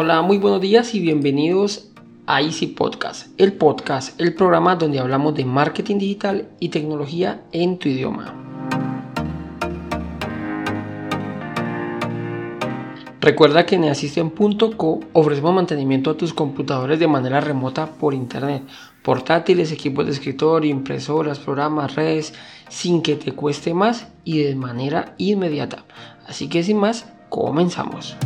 Hola, muy buenos días y bienvenidos a Easy Podcast, el podcast, el programa donde hablamos de marketing digital y tecnología en tu idioma. Recuerda que en Assistant.co ofrecemos mantenimiento a tus computadores de manera remota por internet, portátiles, equipos de escritorio, impresoras, programas, redes, sin que te cueste más y de manera inmediata. Así que sin más, comenzamos.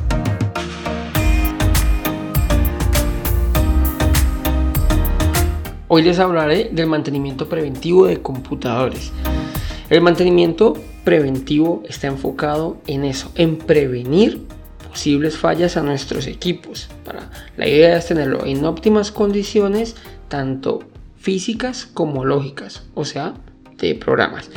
Hoy les hablaré del mantenimiento preventivo de computadores. El mantenimiento preventivo está enfocado en eso, en prevenir posibles fallas a nuestros equipos. Para, la idea es tenerlo en óptimas condiciones, tanto físicas como lógicas, o sea, de programas.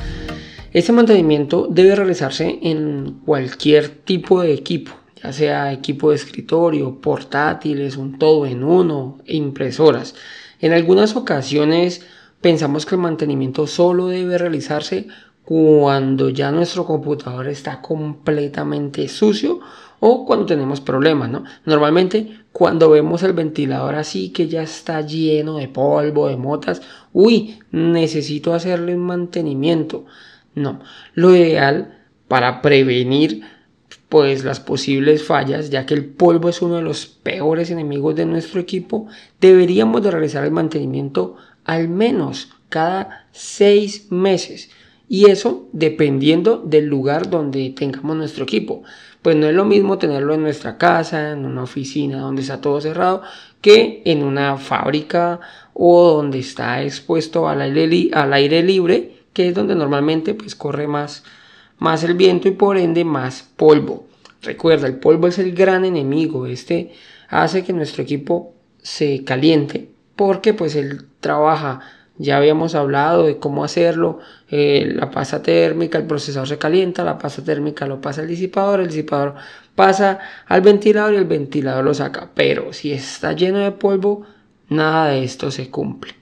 Este mantenimiento debe realizarse en cualquier tipo de equipo, ya sea equipo de escritorio, portátiles, un todo en uno, impresoras. En algunas ocasiones pensamos que el mantenimiento solo debe realizarse cuando ya nuestro computador está completamente sucio o cuando tenemos problemas, ¿no? Normalmente cuando vemos el ventilador así que ya está lleno de polvo, de motas, uy, necesito hacerle un mantenimiento. No, lo ideal para prevenir pues las posibles fallas, ya que el polvo es uno de los peores enemigos de nuestro equipo, deberíamos de realizar el mantenimiento al menos cada seis meses. Y eso dependiendo del lugar donde tengamos nuestro equipo. Pues no es lo mismo tenerlo en nuestra casa, en una oficina donde está todo cerrado, que en una fábrica o donde está expuesto al aire, libre, que es donde normalmente pues corre más más el viento y por ende más polvo. Recuerda, el polvo es el gran enemigo. Este hace que nuestro equipo se caliente porque pues él trabaja. Ya habíamos hablado de cómo hacerlo. Eh, la pasta térmica, el procesador se calienta, la pasta térmica lo pasa al disipador, el disipador pasa al ventilador y el ventilador lo saca. Pero si está lleno de polvo, nada de esto se cumple.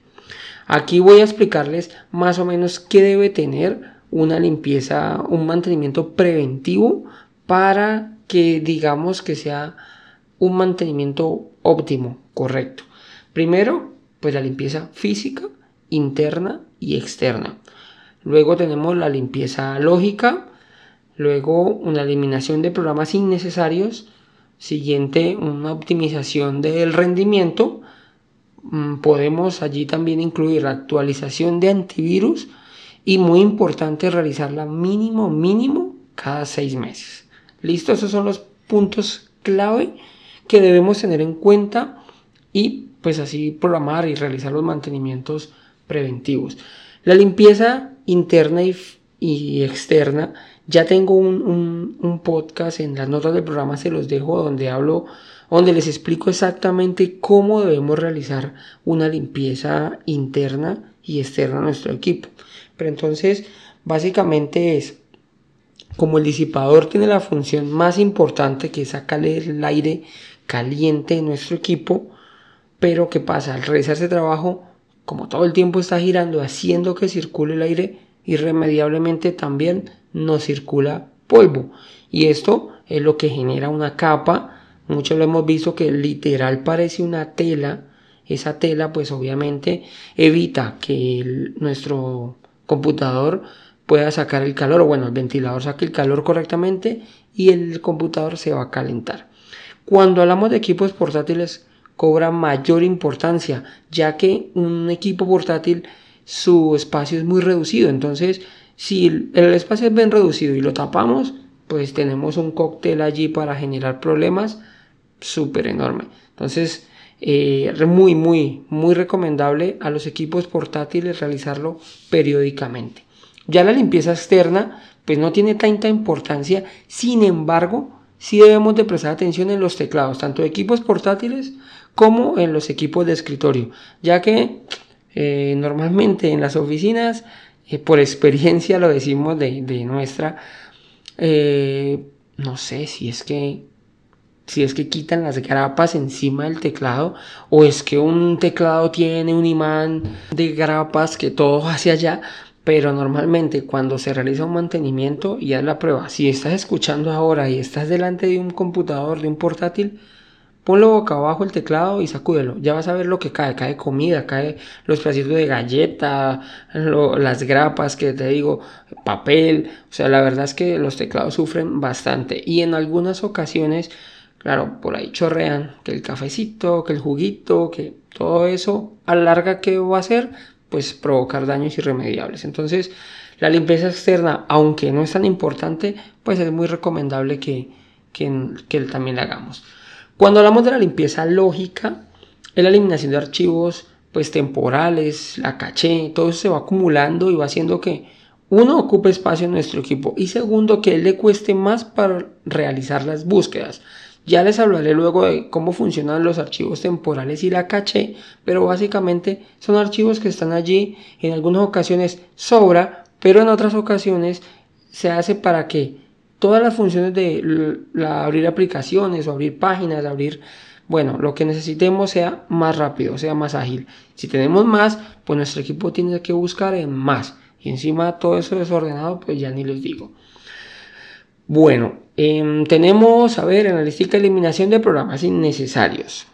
Aquí voy a explicarles más o menos qué debe tener una limpieza, un mantenimiento preventivo para que digamos que sea un mantenimiento óptimo, correcto. Primero, pues la limpieza física, interna y externa. Luego tenemos la limpieza lógica, luego una eliminación de programas innecesarios, siguiente una optimización del rendimiento. Mm, podemos allí también incluir la actualización de antivirus, y muy importante realizarla mínimo, mínimo cada seis meses. ¿Listo? Esos son los puntos clave que debemos tener en cuenta y pues así programar y realizar los mantenimientos preventivos. La limpieza interna y, externa, ya tengo un, un, podcast en las notas del programa, se los dejo donde hablo, donde les explico exactamente cómo debemos realizar una limpieza interna y externa a nuestro equipo. Pero entonces, básicamente es, como el disipador tiene la función más importante que es sacarle el aire caliente en nuestro equipo, pero ¿qué pasa? Al realizar ese trabajo, como todo el tiempo está girando, haciendo que circule el aire, irremediablemente también nos circula polvo. Y esto es lo que genera una capa. Muchos lo hemos visto que literal parece una tela. Esa tela pues obviamente evita que nuestro computador pueda sacar el calor, o bueno, el ventilador saque el calor correctamente y el computador se va a calentar. Cuando hablamos de equipos portátiles, cobra mayor importancia, ya que un equipo portátil su espacio es muy reducido. Entonces, si el espacio es bien reducido y lo tapamos, pues tenemos un cóctel allí para generar problemas súper enorme. Entonces, eh, muy, muy, muy recomendable a los equipos portátiles realizarlo periódicamente. Ya la limpieza externa, pues no tiene tanta importancia, sin embargo, sí debemos de prestar atención en los teclados, tanto de equipos portátiles como en los equipos de escritorio, ya que eh, normalmente en las oficinas, eh, por experiencia lo decimos de, de nuestra, no sé si es que si es que quitan las grapas encima del teclado o es que un teclado tiene un imán de grapas que todo hacia allá pero normalmente cuando se realiza un mantenimiento y haz la prueba si estás escuchando ahora y estás delante de un computador de un portátil ponlo boca abajo el teclado y sacúdelo. Ya vas a ver lo que cae. Cae comida, cae los pedacitos de galleta, las grapas que te digo, papel. O sea, la verdad es que los teclados sufren bastante. Y en algunas ocasiones, claro, por ahí chorrean que el cafecito, que el juguito, que todo eso a larga que va a hacer, pues provocar daños irremediables. Entonces, la limpieza externa, aunque no es tan importante, pues es muy recomendable que, que, que también la hagamos. Cuando hablamos de la limpieza lógica, es la eliminación de archivos pues temporales, la caché, todo eso se va acumulando y va haciendo que uno ocupe espacio en nuestro equipo y segundo que le cueste más para realizar las búsquedas. Ya les hablaré luego de cómo funcionan los archivos temporales y la caché, pero básicamente son archivos que están allí, en algunas ocasiones sobra, pero en otras ocasiones se hace para que todas las funciones de abrir aplicaciones o abrir páginas, abrir, bueno, lo que necesitemos sea más rápido, sea más ágil. Si tenemos más, pues nuestro equipo tiene que buscar en más. Y encima todo eso desordenado, pues ya ni les digo. Bueno, em, tenemos, a ver, analítica eliminación de programas innecesarios.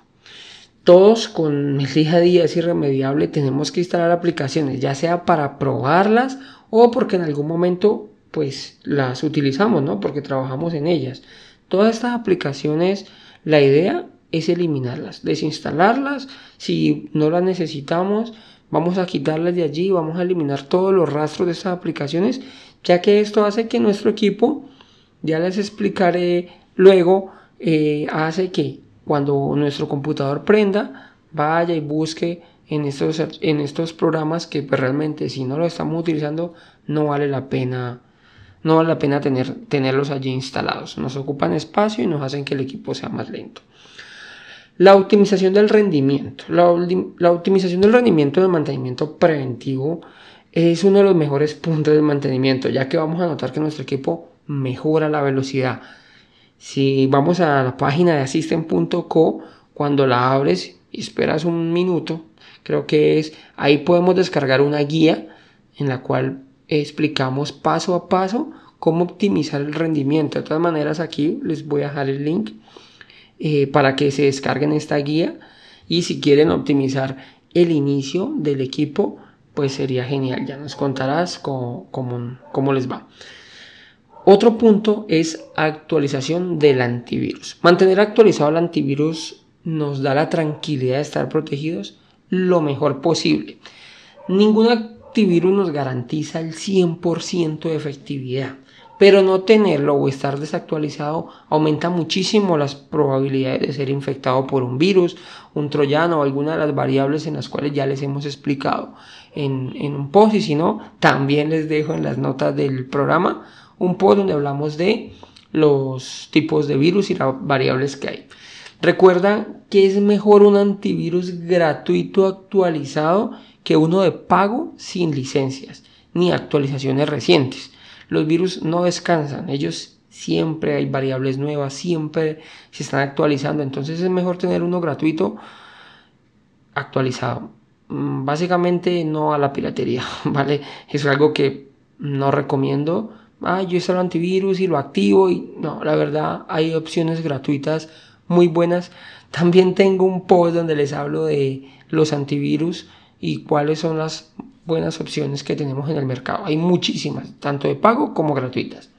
Todos con el día a día es irremediable, tenemos que instalar aplicaciones, ya sea para probarlas o porque en algún momento pues las utilizamos, ¿no? Porque trabajamos en ellas. Todas estas aplicaciones, la idea es eliminarlas, desinstalarlas. Si no las necesitamos, vamos a quitarlas de allí, vamos a eliminar todos los rastros de estas aplicaciones, ya que esto hace que nuestro equipo, ya les explicaré luego, eh, hace que cuando nuestro computador prenda, vaya y busque en estos, en estos programas que pues, realmente si no lo estamos utilizando no vale la pena no vale la pena tener, tenerlos allí instalados. Nos ocupan espacio y nos hacen que el equipo sea más lento. La optimización del rendimiento. La, optimización del rendimiento del mantenimiento preventivo es uno de los mejores puntos del mantenimiento, ya que vamos a notar que nuestro equipo mejora la velocidad. Si vamos a la página de asisten.co, cuando la abres y esperas un minuto, creo que es ahí podemos descargar una guía en la cual explicamos paso a paso cómo optimizar el rendimiento. De todas maneras, aquí les voy a dejar el link eh, para que se descarguen esta guía y si quieren optimizar el inicio del equipo, pues sería genial. Ya nos contarás cómo, cómo les va. Otro punto es actualización del antivirus. Mantener actualizado el antivirus nos da la tranquilidad de estar protegidos lo mejor posible. Ninguna antivirus nos garantiza el 100% de efectividad, pero no tenerlo o estar desactualizado aumenta muchísimo las probabilidades de ser infectado por un virus, un troyano o alguna de las variables en las cuales ya les hemos explicado en, en un post y si no, también les dejo en las notas del programa un post donde hablamos de los tipos de virus y las variables que hay. Recuerda que es mejor un antivirus gratuito actualizado que uno de pago sin licencias ni actualizaciones recientes. Los virus no descansan, ellos siempre hay variables nuevas, siempre se están actualizando, entonces es mejor tener uno gratuito actualizado. Mm, básicamente no a la piratería, ¿vale? Es algo que no recomiendo. Ah, yo instalo antivirus y lo activo y no, la verdad hay opciones gratuitas muy buenas. También tengo un post donde les hablo de los antivirus y cuáles son las buenas opciones que tenemos en el mercado. Hay muchísimas, tanto de pago como gratuitas.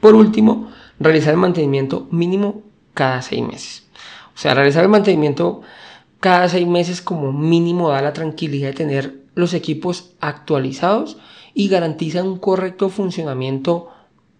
Por último, realizar el mantenimiento mínimo cada seis meses. O sea, realizar el mantenimiento cada seis meses como mínimo da la tranquilidad de tener los equipos actualizados y garantiza un correcto funcionamiento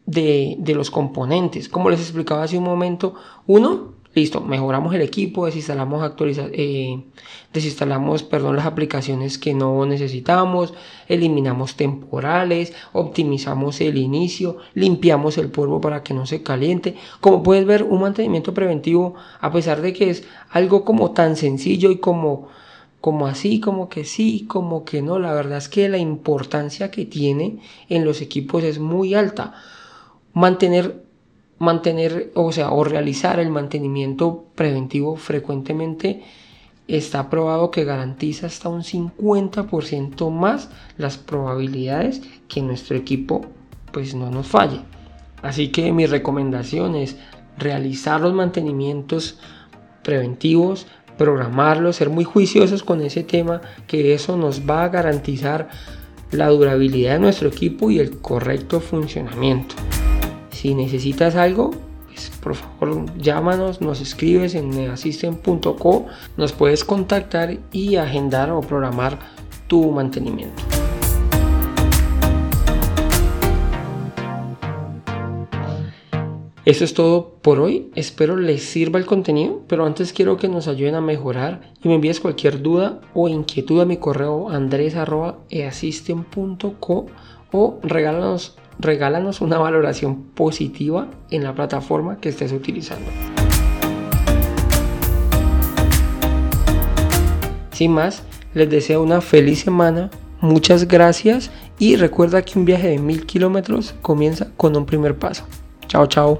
de, de los componentes. Como les explicaba hace un momento, uno, Listo, mejoramos el equipo, desinstalamos, actualiza eh, desinstalamos perdón, las aplicaciones que no necesitamos, eliminamos temporales, optimizamos el inicio, limpiamos el polvo para que no se caliente. Como puedes ver, un mantenimiento preventivo, a pesar de que es algo como tan sencillo y como, como así, como que sí, como que no, la verdad es que la importancia que tiene en los equipos es muy alta. Mantener mantener, o sea, o realizar el mantenimiento preventivo frecuentemente está probado que garantiza hasta un 50% más las probabilidades que nuestro equipo pues no nos falle. Así que mi recomendación es realizar los mantenimientos preventivos, programarlos, ser muy juiciosos con ese tema, que eso nos va a garantizar la durabilidad de nuestro equipo y el correcto funcionamiento. Si necesitas algo, pues por favor llámanos, nos escribes en neasystem.co, nos puedes contactar y agendar o programar tu mantenimiento. Eso es todo por hoy. Espero les sirva el contenido, pero antes quiero que nos ayuden a mejorar y me envíes cualquier duda o inquietud a mi correo andres.easystem.co o regálanos, regálanos una valoración positiva en la plataforma que estés utilizando. Sin más, les deseo una feliz semana, muchas gracias y recuerda que un viaje de mil kilómetros comienza con un primer paso. 招招。